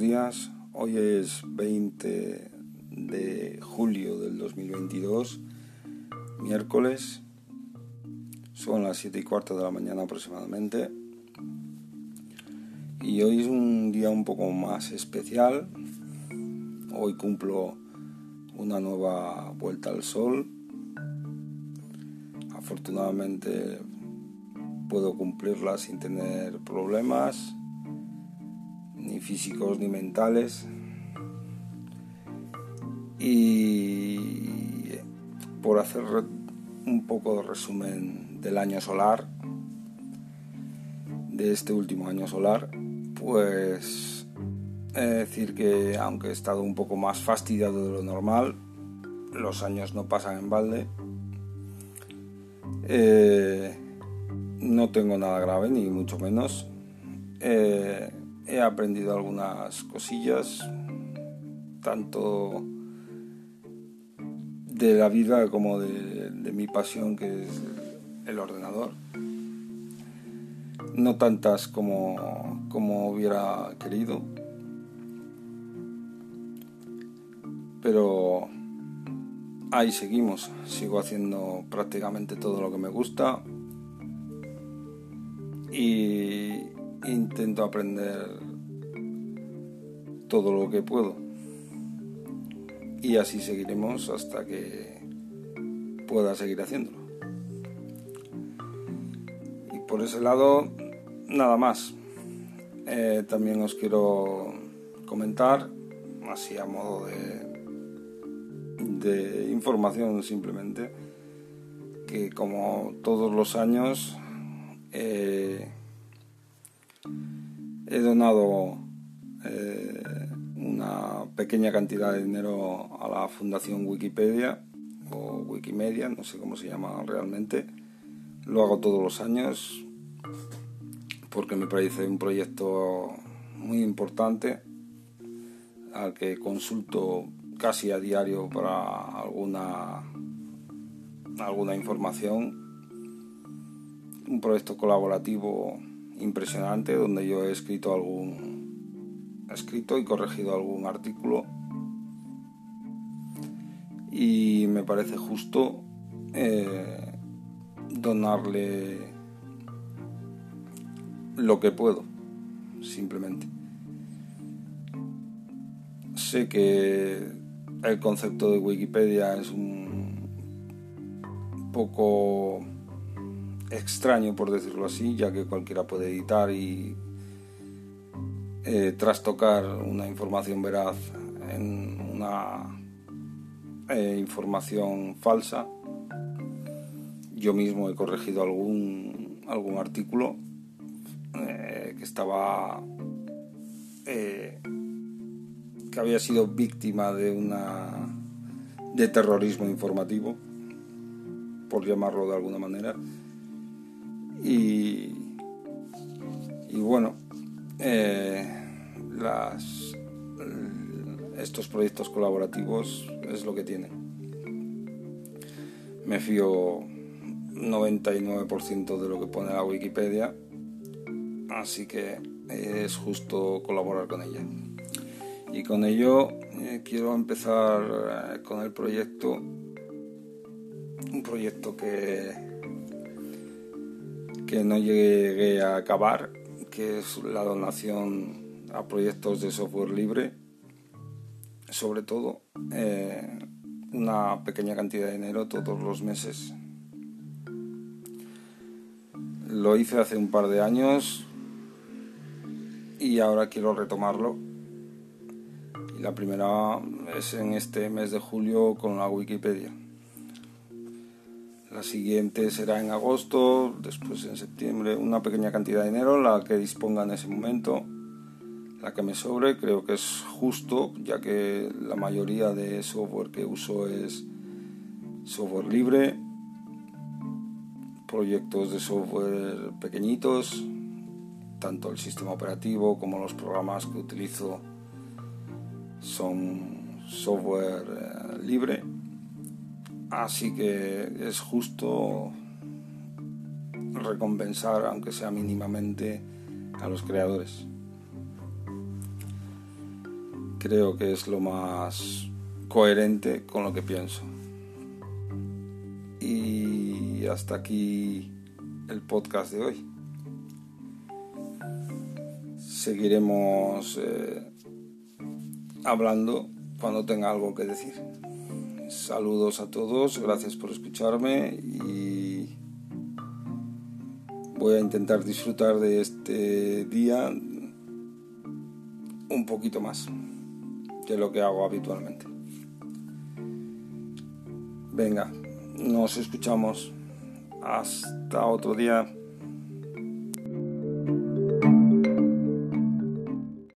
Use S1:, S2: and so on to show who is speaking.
S1: días. Hoy es 20 de julio del 2022, miércoles. Son las 7 y cuarto de la mañana aproximadamente. Y hoy es un día un poco más especial. Hoy cumplo una nueva vuelta al sol. Afortunadamente puedo cumplirla sin tener problemas físicos ni mentales. Y por hacer un poco de resumen del año solar, de este último año solar, pues decir que aunque he estado un poco más fastidiado de lo normal, los años no pasan en balde. Eh, no tengo nada grave, ni mucho menos. Eh, he aprendido algunas cosillas, tanto de la vida como de, mi pasión que es el ordenador. No tantas como, como hubiera querido, pero ahí seguimos. Sigo haciendo prácticamente todo lo que me gusta y intento aprender todo lo que puedo. Y así seguiremos hasta que pueda seguir haciéndolo. Y por ese lado, nada más. Eh, también os quiero comentar, así a modo de, de información simplemente, que como todos los años eh, he donado eh, una pequeña cantidad de dinero a la Fundación Wikipedia o Wikimedia, no sé cómo se llama realmente. Lo hago todos los años porque me parece un proyecto muy importante al que consulto casi a diario para alguna alguna información un proyecto colaborativo impresionante donde yo he escrito algún escrito y corregido algún artículo. Y me parece justo eh, donarle lo que puedo simplemente. Sé que el concepto de Wikipedia es un poco extraño, por decirlo así, ya que cualquiera puede editar y eh, trastocar una información veraz en una eh, información falsa. Yo mismo he corregido algún, algún artículo eh, que estaba que había sido víctima de una de terrorismo informativo por llamarlo de alguna manera y, y bueno, eh, las, estos proyectos colaborativos es lo que tienen. Me fío 99% de lo que pone la Wikipedia, así que es justo colaborar con ella. Y con ello eh, quiero empezar eh, con el proyecto, un proyecto que que no llegué a acabar, que es la donación a proyectos de software libre, sobre todo eh, una pequeña cantidad de dinero todos los meses. Lo hice hace un par de años y ahora quiero retomarlo. Y la primera es en este mes de julio con la Wikipedia. La siguiente será en agosto, después en septiembre, una pequeña cantidad de dinero, la que disponga en ese momento, la que me sobre, creo que es justo, ya que la mayoría de software que uso es software libre, proyectos de software pequeñitos, tanto el sistema operativo como los programas que utilizo son software eh, libre Así que es justo recompensar, aunque sea mínimamente, a los creadores. creo que es lo más coherente con lo que pienso. Y hasta aquí el podcast de hoy. Seguiremos eh, hablando cuando tenga algo que decir. Saludos a todos, gracias por escucharme y voy a intentar disfrutar de este día un poquito más que lo que hago habitualmente. Venga, nos escuchamos. Hasta otro día.